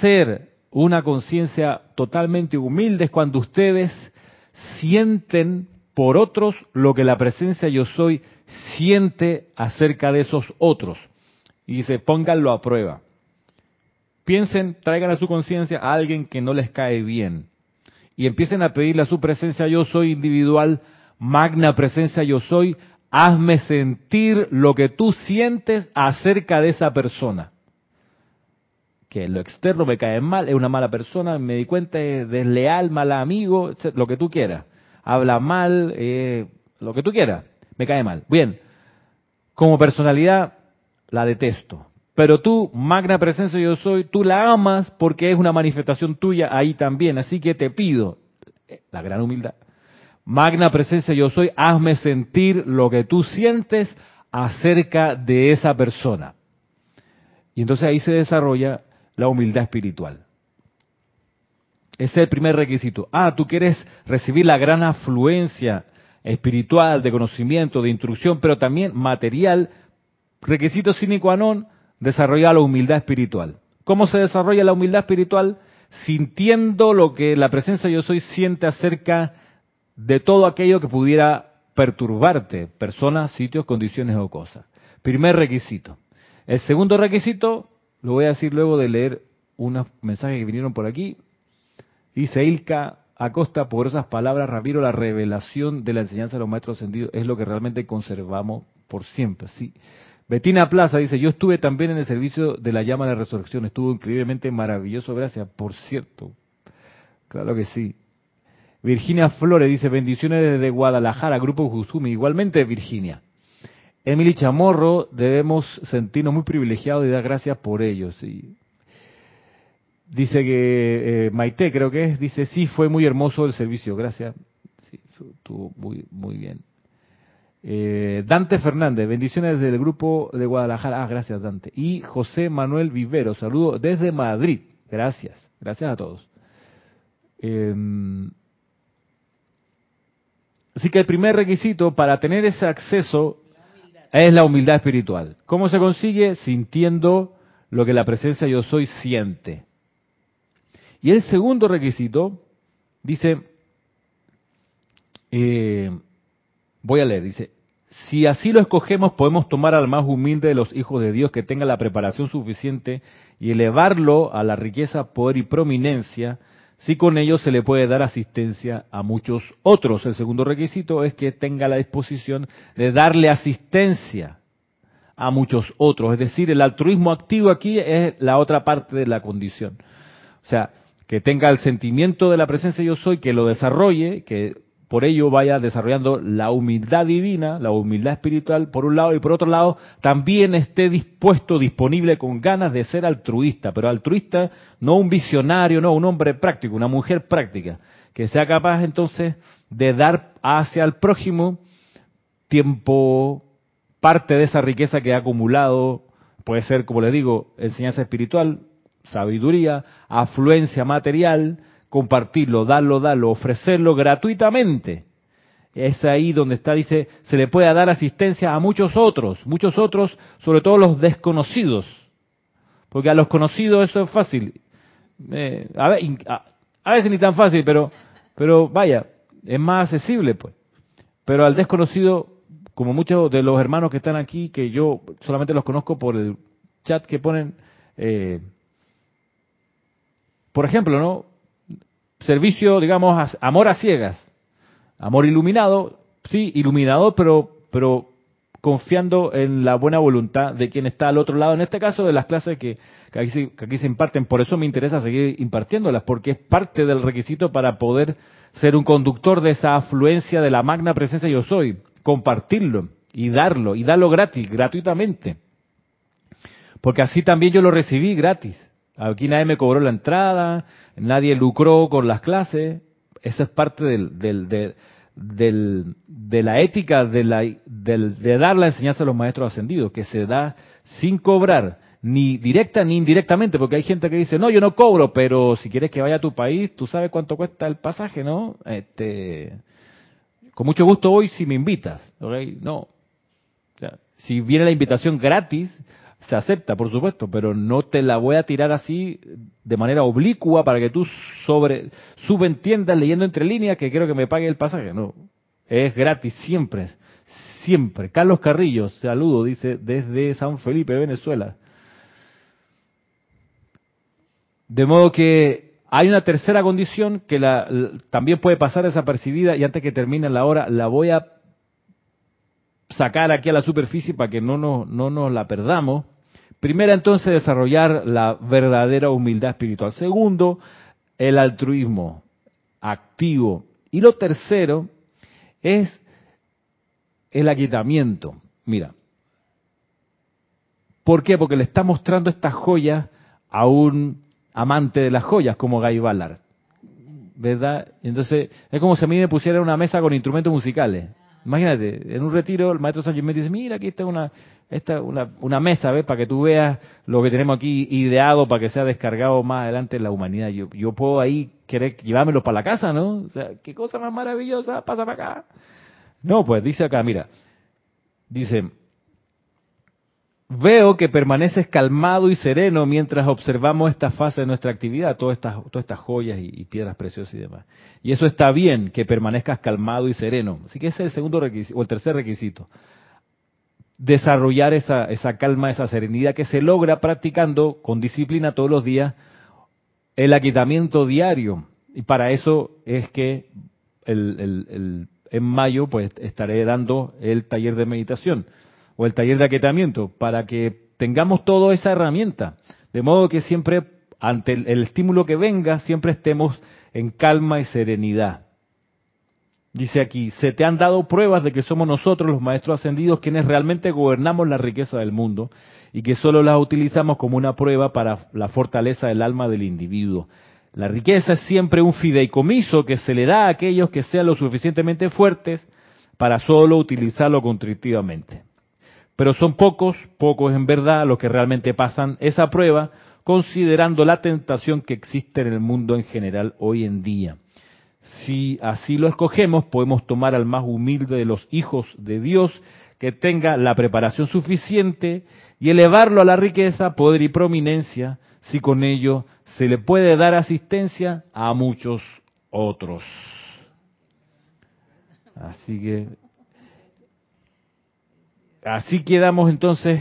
Speaker 1: ser una conciencia totalmente humilde es cuando ustedes sienten por otros lo que la presencia yo soy siente acerca de esos otros. Y dice, pónganlo a prueba. Piensen, traigan a su conciencia a alguien que no les cae bien. Y empiecen a pedirle a su presencia yo soy individual, magna presencia yo soy, hazme sentir lo que tú sientes acerca de esa persona. Que lo externo me cae mal, es una mala persona, me di cuenta, es desleal, mal amigo, lo que tú quieras. Habla mal, eh, lo que tú quieras me cae mal. Bien, como personalidad la detesto. Pero tú, magna presencia yo soy, tú la amas porque es una manifestación tuya ahí también. Así que te pido, eh, la gran humildad, magna presencia yo soy, hazme sentir lo que tú sientes acerca de esa persona. Y entonces ahí se desarrolla la humildad espiritual. Ese es el primer requisito. Ah, tú quieres recibir la gran afluencia espiritual, de conocimiento, de instrucción, pero también material, requisito sine qua non, desarrollar la humildad espiritual. ¿Cómo se desarrolla la humildad espiritual? Sintiendo lo que la presencia yo soy siente acerca de todo aquello que pudiera perturbarte, personas, sitios, condiciones o cosas. Primer requisito. El segundo requisito, lo voy a decir luego de leer unos mensajes que vinieron por aquí. Dice Ilka, Acosta, por esas palabras, Ramiro, la revelación de la enseñanza de los maestros ascendidos es lo que realmente conservamos por siempre. Sí. Betina Plaza dice, yo estuve también en el servicio de la llama de la resurrección, estuvo increíblemente maravilloso, gracias, por cierto. Claro que sí. Virginia Flores dice, bendiciones desde Guadalajara, Grupo Jusumi, igualmente Virginia. Emily Chamorro, debemos sentirnos muy privilegiados y dar gracias por ello. Sí. Dice que eh, Maite, creo que es, dice, sí, fue muy hermoso el servicio, gracias. Sí, estuvo muy, muy bien. Eh, Dante Fernández, bendiciones desde el grupo de Guadalajara. Ah, gracias Dante. Y José Manuel Vivero, saludo desde Madrid. Gracias, gracias a todos. Em, Así que el primer requisito para tener ese acceso es la humildad espiritual. ¿Cómo se consigue? Sintiendo lo que la presencia yo soy siente. Y el segundo requisito dice, eh, voy a leer, dice, si así lo escogemos, podemos tomar al más humilde de los hijos de Dios que tenga la preparación suficiente y elevarlo a la riqueza, poder y prominencia, si con ello se le puede dar asistencia a muchos otros. El segundo requisito es que tenga la disposición de darle asistencia a muchos otros. Es decir, el altruismo activo aquí es la otra parte de la condición. O sea, que tenga el sentimiento de la presencia yo soy, que lo desarrolle, que por ello vaya desarrollando la humildad divina, la humildad espiritual, por un lado, y por otro lado, también esté dispuesto, disponible, con ganas de ser altruista, pero altruista no un visionario, no, un hombre práctico, una mujer práctica, que sea capaz entonces de dar hacia el prójimo tiempo, parte de esa riqueza que ha acumulado, puede ser, como le digo, enseñanza espiritual, sabiduría, afluencia material, compartirlo, darlo, darlo, ofrecerlo gratuitamente. Es ahí donde está, dice, se le puede dar asistencia a muchos otros, muchos otros, sobre todo los desconocidos. Porque a los conocidos eso es fácil. Eh, a, a, veces ni tan fácil, pero, pero vaya, es más accesible, pues. Pero al desconocido, como muchos de los hermanos que están aquí, que yo solamente los conozco por el chat que ponen, eh, por ejemplo, ¿no? servicio, digamos, amor a ciegas, amor iluminado, sí, iluminado, pero, pero confiando en la buena voluntad de quien está al otro lado, en este caso de las clases que, aquí, se, que aquí se imparten. Por eso me interesa seguir impartiéndolas, porque es parte del requisito para poder ser un conductor de esa afluencia de la magna presencia yo soy, compartirlo y darlo, y darlo gratis, gratuitamente. Porque así también yo lo recibí gratis. Aquí nadie me cobró la entrada, nadie lucró con las clases. Esa es parte del, del, del, de la ética de, la, de dar la enseñanza a los maestros ascendidos, que se da sin cobrar, ni directa ni indirectamente, porque hay gente que dice, no, yo no cobro, pero si quieres que vaya a tu país, tú sabes cuánto cuesta el pasaje, ¿no? Este, con mucho gusto voy si me invitas, No. si viene la invitación gratis, se acepta, por supuesto, pero no te la voy a tirar así de manera oblicua para que tú sobre subentiendas leyendo entre líneas que quiero que me pague el pasaje. No, es gratis siempre, siempre. Carlos Carrillo, saludo, dice desde San Felipe, Venezuela. De modo que hay una tercera condición que la, también puede pasar desapercibida y antes que termine la hora la voy a sacar aquí a la superficie para que no nos, no nos la perdamos. Primera, entonces, desarrollar la verdadera humildad espiritual. Segundo, el altruismo activo. Y lo tercero es el aquietamiento. Mira, ¿por qué? Porque le está mostrando esta joya a un amante de las joyas como Guy Ballard. ¿Verdad? Entonces, es como si a mí me pusiera una mesa con instrumentos musicales. Imagínate, en un retiro el maestro Sánchez me dice, mira, aquí está una, esta, una, una mesa, ¿ves? Para que tú veas lo que tenemos aquí ideado para que sea descargado más adelante en la humanidad. Yo, yo puedo ahí querer llevármelo para la casa, ¿no? O sea, qué cosa más maravillosa, pasa para acá. No, pues dice acá, mira, dice, Veo que permaneces calmado y sereno mientras observamos esta fase de nuestra actividad, todas estas, todas estas joyas y, piedras preciosas y demás. Y eso está bien, que permanezcas calmado y sereno. Así que ese es el segundo requisito, o el tercer requisito. Desarrollar esa, esa calma, esa serenidad que se logra practicando con disciplina todos los días el aquitamiento diario. Y para eso es que el, en mayo pues estaré dando el taller de meditación o el taller de aquietamiento, para que tengamos toda esa herramienta, de modo que siempre, ante el, estímulo que venga, siempre estemos en calma y serenidad. Dice aquí, se te han dado pruebas de que somos nosotros los maestros ascendidos quienes realmente gobernamos la riqueza del mundo y que solo las utilizamos como una prueba para la fortaleza del alma del individuo. La riqueza es siempre un fideicomiso que se le da a aquellos que sean lo suficientemente fuertes para solo utilizarlo contritivamente. Pero son pocos, pocos en verdad, los que realmente pasan esa prueba, considerando la tentación que existe en el mundo en general hoy en día. Si así lo escogemos, podemos tomar al más humilde de los hijos de Dios que tenga la preparación suficiente y elevarlo a la riqueza, poder y prominencia, si con ello se le puede dar asistencia a muchos otros. Así que, así quedamos entonces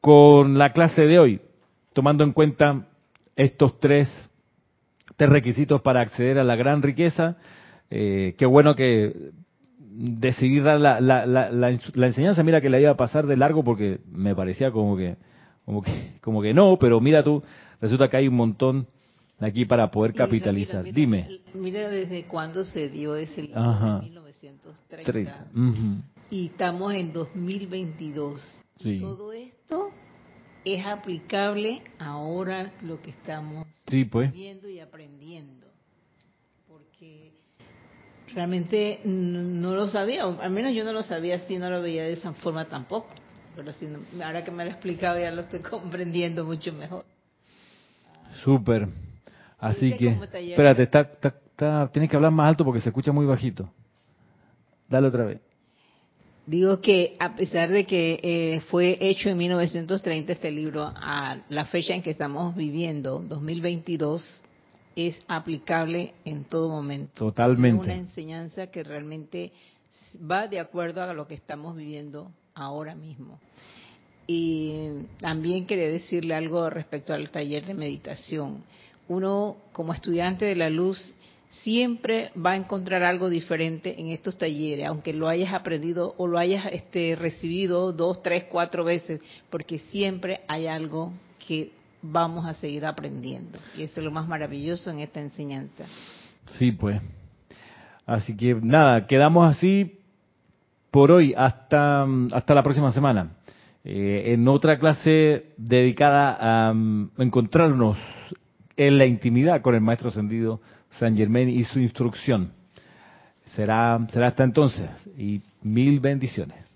Speaker 1: con la clase de hoy, tomando en cuenta estos tres, tres requisitos para acceder a la gran riqueza. Eh, qué bueno que decidí dar la, la, la, enseñanza, mira que la iba a pasar de largo porque me parecía como que, como que, como que no, pero mira tú, resulta que hay un montón aquí para poder capitalizar. Dime.
Speaker 2: Mira desde cuándo se dio ese libro, 1930. Y estamos en 2022. Y todo esto es aplicable ahora lo que estamos
Speaker 1: pues.
Speaker 2: viendo y aprendiendo. Porque realmente no lo sabía, al menos yo no lo sabía así, no lo veía de esa forma tampoco. Pero si ahora que me lo he explicado ya lo estoy comprendiendo mucho mejor.
Speaker 1: Súper. Así que, espérate, está, está, tienes que hablar más alto porque se escucha muy bajito. Dale otra vez.
Speaker 2: Digo que a pesar de que eh, fue hecho en 1930 este libro, a la fecha en que estamos viviendo, 2022, es aplicable en todo momento.
Speaker 1: Totalmente.
Speaker 2: Es una enseñanza que realmente va de acuerdo a lo que estamos viviendo ahora mismo. Y también quería decirle algo respecto al taller de meditación. Uno, como estudiante de la luz, siempre va a encontrar algo diferente en estos talleres, aunque lo hayas aprendido o lo hayas este, recibido dos, tres, cuatro veces, porque siempre hay algo que vamos a seguir aprendiendo. Y eso es lo más maravilloso en esta enseñanza.
Speaker 1: Sí, pues. Así que nada, quedamos así por hoy hasta, hasta la próxima semana. Eh, en otra clase dedicada a um, encontrarnos en la intimidad con el Maestro Ascendido San Germain y su instrucción. Será, será hasta entonces y mil bendiciones.